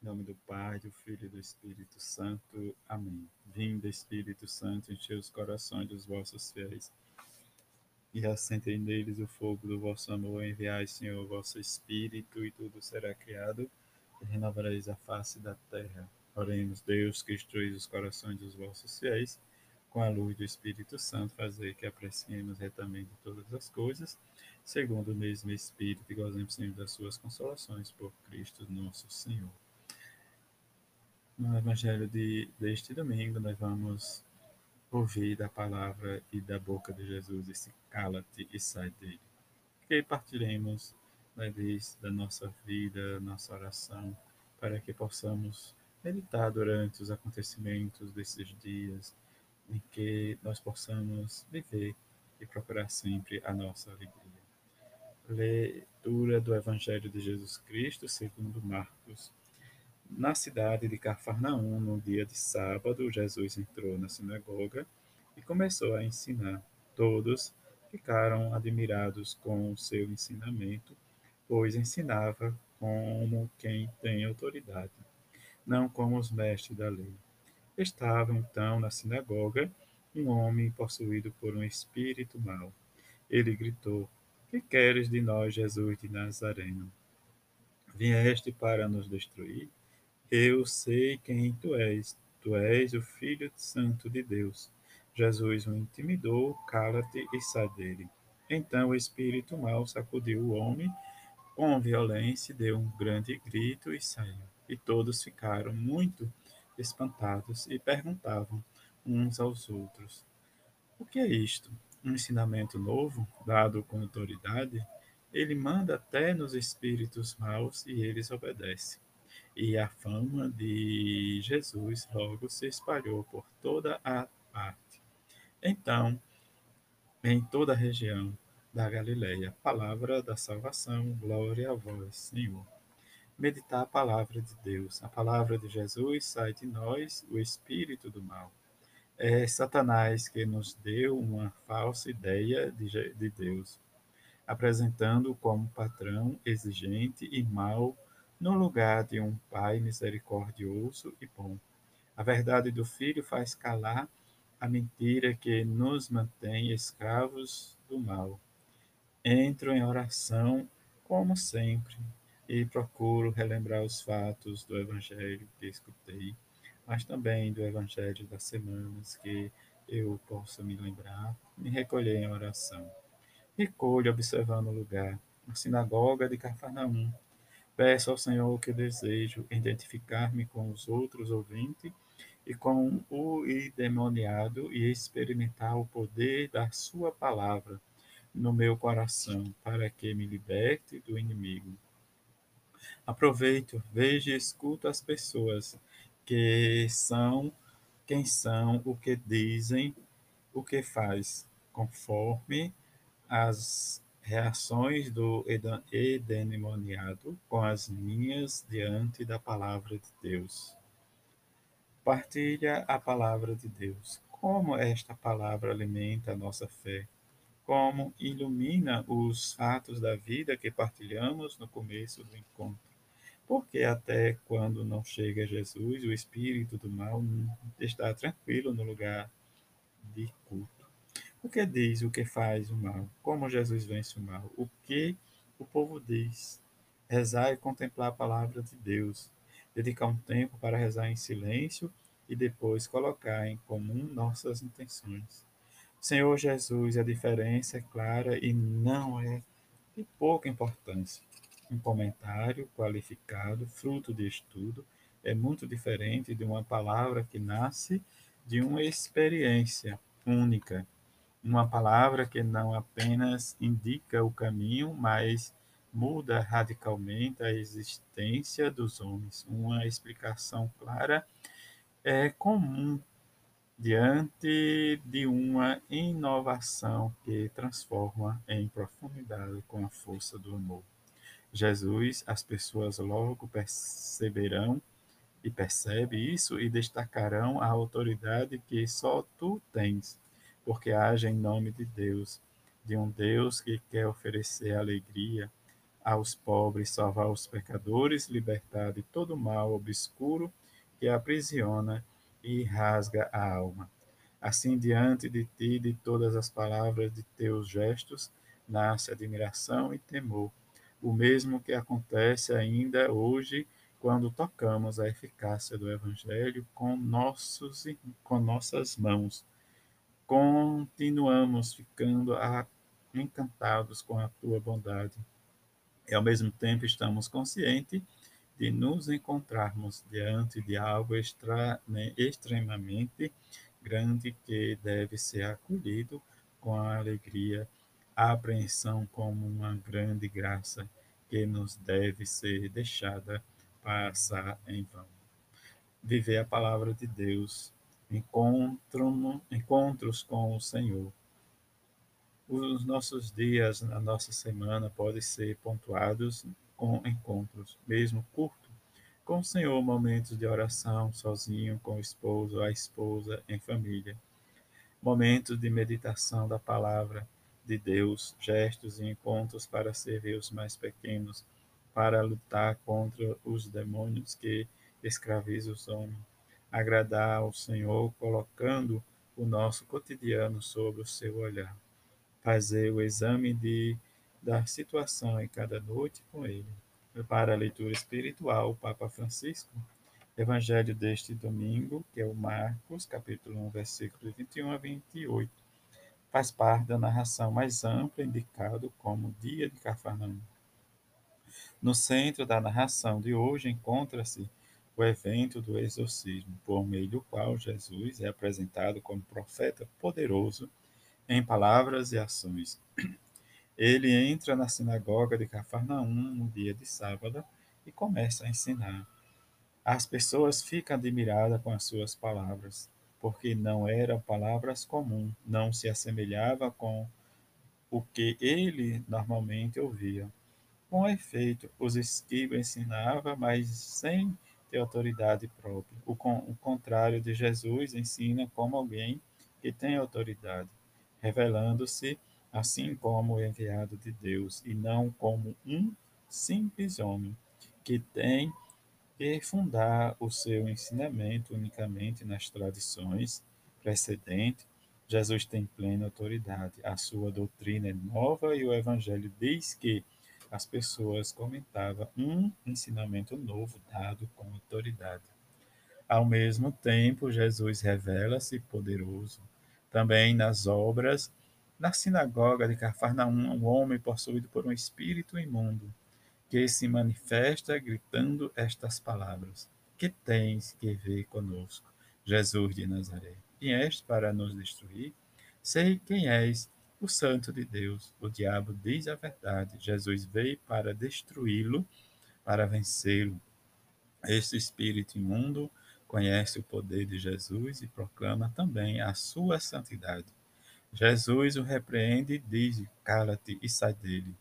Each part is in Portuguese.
Em nome do Pai, do Filho e do Espírito Santo. Amém. Vinda, Espírito Santo, enche os corações dos vossos fiéis e acendei neles o fogo do vosso amor. Enviai, Senhor, o vosso Espírito e tudo será criado e renovareis a face da terra. Oremos, Deus, que instruís os corações dos vossos fiéis com a luz do Espírito Santo, fazer que apreciemos retamente todas as coisas, segundo o mesmo Espírito, e gozemos sempre das suas consolações por Cristo nosso Senhor. No Evangelho de, deste domingo, nós vamos ouvir da palavra e da boca de Jesus esse cala-te e sai dele. Que partiremos da nossa vida, nossa oração, para que possamos meditar durante os acontecimentos desses dias, em que nós possamos viver e procurar sempre a nossa alegria. Leitura do Evangelho de Jesus Cristo segundo Marcos, na cidade de Cafarnaum, no dia de sábado, Jesus entrou na sinagoga e começou a ensinar. Todos ficaram admirados com o seu ensinamento, pois ensinava como quem tem autoridade, não como os mestres da lei. Estava então na sinagoga um homem possuído por um espírito mau. Ele gritou: Que queres de nós, Jesus de Nazareno? Vieste para nos destruir? Eu sei quem tu és. Tu és o Filho Santo de Deus. Jesus o intimidou, cala-te e sai dele. Então o espírito mau sacudiu o homem com violência, deu um grande grito e saiu. E todos ficaram muito espantados e perguntavam uns aos outros: O que é isto? Um ensinamento novo, dado com autoridade? Ele manda até nos espíritos maus e eles obedecem e a fama de Jesus logo se espalhou por toda a parte. Então, em toda a região da Galileia, palavra da salvação, glória a vós, Senhor. Meditar a palavra de Deus. A palavra de Jesus sai de nós o espírito do mal. É Satanás que nos deu uma falsa ideia de, de Deus, apresentando-o como patrão exigente e mau no lugar de um pai misericordioso e bom. A verdade do Filho faz calar a mentira que nos mantém escravos do mal. Entro em oração, como sempre, e procuro relembrar os fatos do Evangelho que escutei, mas também do Evangelho das semanas que eu possa me lembrar, me recolher em oração. Recolho observando o lugar, a sinagoga de Cafarnaum, Peço ao Senhor que desejo identificar-me com os outros ouvintes e com o endemoniado e experimentar o poder da Sua palavra no meu coração, para que me liberte do inimigo. Aproveito, vejo e escuto as pessoas que são quem são, o que dizem, o que faz, conforme as Reações do endemoniado com as minhas diante da palavra de Deus. Partilha a palavra de Deus. Como esta palavra alimenta a nossa fé? Como ilumina os fatos da vida que partilhamos no começo do encontro? Porque até quando não chega Jesus, o espírito do mal está tranquilo no lugar de culto. O que diz, o que faz o mal? Como Jesus vence o mal? O que o povo diz? Rezar e contemplar a palavra de Deus. Dedicar um tempo para rezar em silêncio e depois colocar em comum nossas intenções. Senhor Jesus, a diferença é clara e não é de pouca importância. Um comentário qualificado, fruto de estudo, é muito diferente de uma palavra que nasce de uma experiência única uma palavra que não apenas indica o caminho, mas muda radicalmente a existência dos homens. Uma explicação clara é comum diante de uma inovação que transforma em profundidade com a força do amor. Jesus, as pessoas logo perceberão e percebe isso e destacarão a autoridade que só tu tens porque age em nome de Deus, de um Deus que quer oferecer alegria aos pobres, salvar os pecadores, libertar de todo mal obscuro que aprisiona e rasga a alma. Assim, diante de ti, de todas as palavras de teus gestos, nasce admiração e temor, o mesmo que acontece ainda hoje quando tocamos a eficácia do Evangelho com, nossos, com nossas mãos. Continuamos ficando encantados com a tua bondade e, ao mesmo tempo, estamos conscientes de nos encontrarmos diante de algo extra, né, extremamente grande que deve ser acolhido com a alegria, a apreensão como uma grande graça que nos deve ser deixada passar em vão. Viver a palavra de Deus, encontro, encontros com o Senhor. Os nossos dias, a nossa semana, podem ser pontuados com encontros, mesmo curto, com o Senhor, momentos de oração, sozinho, com o esposo, a esposa, em família. Momentos de meditação da palavra de Deus, gestos e encontros para servir os mais pequenos, para lutar contra os demônios que escravizam os homens. Agradar ao Senhor, colocando o nosso cotidiano sob o seu olhar. Fazer o exame de, da situação em cada noite com Ele para a leitura espiritual, o Papa Francisco, Evangelho deste domingo, que é o Marcos, capítulo 1, versículos 21 a 28, faz parte da narração mais ampla indicado como Dia de Cafarnaum. No centro da narração de hoje encontra-se o evento do exorcismo, por meio do qual Jesus é apresentado como profeta poderoso em palavras e ações, ele entra na sinagoga de Cafarnaum no dia de sábado e começa a ensinar. As pessoas ficam admiradas com as suas palavras, porque não eram palavras comuns, não se assemelhava com o que ele normalmente ouvia. Com efeito, os escribas ensinavam, mas sem ter autoridade própria. O, con o contrário de Jesus ensina como alguém que tem autoridade, revelando-se assim como o enviado de Deus, e não como um simples homem que tem que fundar o seu ensinamento unicamente nas tradições precedentes. Jesus tem plena autoridade. A sua doutrina é nova e o evangelho diz que as pessoas comentavam um ensinamento novo dado com autoridade. Ao mesmo tempo, Jesus revela-se poderoso também nas obras na sinagoga de Cafarnaum, um homem possuído por um espírito imundo, que se manifesta gritando estas palavras: Que tens que ver conosco, Jesus de Nazaré? Vieste para nos destruir? Sei quem és, o Santo de Deus. O diabo diz a verdade. Jesus veio para destruí-lo, para vencê-lo. Este espírito imundo conhece o poder de Jesus e proclama também a sua santidade. Jesus o repreende e diz: Cala-te e sai dele.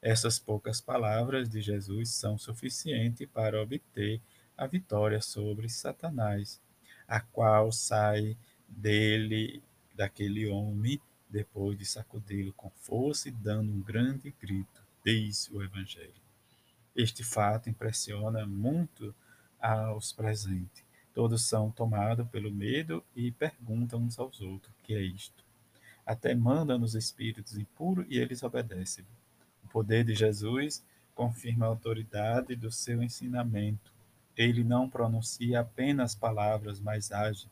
Essas poucas palavras de Jesus são suficientes para obter a vitória sobre Satanás, a qual sai dele, daquele homem, depois de sacudi-lo com força e dando um grande grito, diz o Evangelho. Este fato impressiona muito aos presentes. Todos são tomados pelo medo e perguntam uns aos outros: que é isto? até manda nos espíritos impuros e eles obedecem. O poder de Jesus confirma a autoridade do seu ensinamento. Ele não pronuncia apenas palavras, mas age.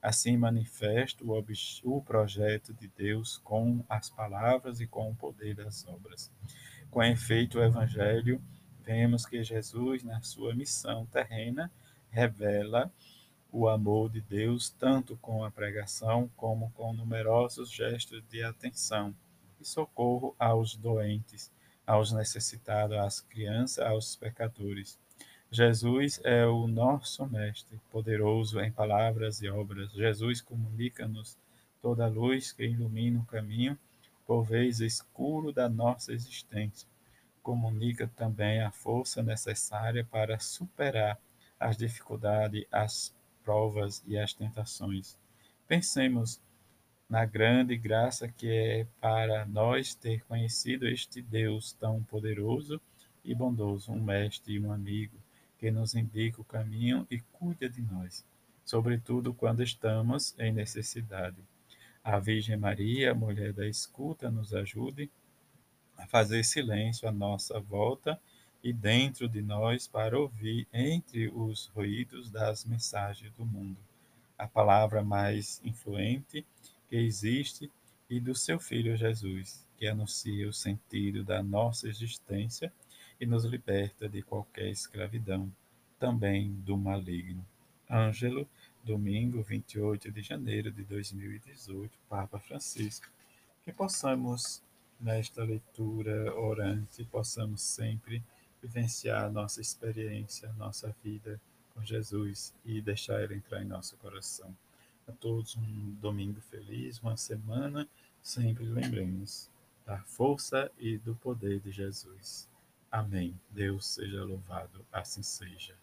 Assim manifesta o, o projeto de Deus com as palavras e com o poder das obras. Com efeito, o Evangelho, vemos que Jesus, na sua missão terrena, revela o amor de Deus tanto com a pregação como com numerosos gestos de atenção e socorro aos doentes, aos necessitados, às crianças, aos pecadores. Jesus é o nosso Mestre, poderoso em palavras e obras. Jesus comunica-nos toda a luz que ilumina o caminho, por vez escuro da nossa existência. Comunica também a força necessária para superar as dificuldades, as provas e as tentações. Pensemos na grande graça que é para nós ter conhecido este Deus tão poderoso e bondoso, um mestre e um amigo que nos indica o caminho e cuida de nós, sobretudo quando estamos em necessidade. A Virgem Maria, mulher da escuta, nos ajude a fazer silêncio à nossa volta e dentro de nós para ouvir entre os ruídos das mensagens do mundo a palavra mais influente que existe e do seu Filho Jesus, que anuncia o sentido da nossa existência e nos liberta de qualquer escravidão, também do maligno. Ângelo, domingo 28 de janeiro de 2018, Papa Francisco. Que possamos, nesta leitura orante, possamos sempre vivenciar nossa experiência, nossa vida com Jesus e deixar Ele entrar em nosso coração. A todos um domingo feliz, uma semana, sempre lembremos da força e do poder de Jesus. Amém. Deus seja louvado, assim seja.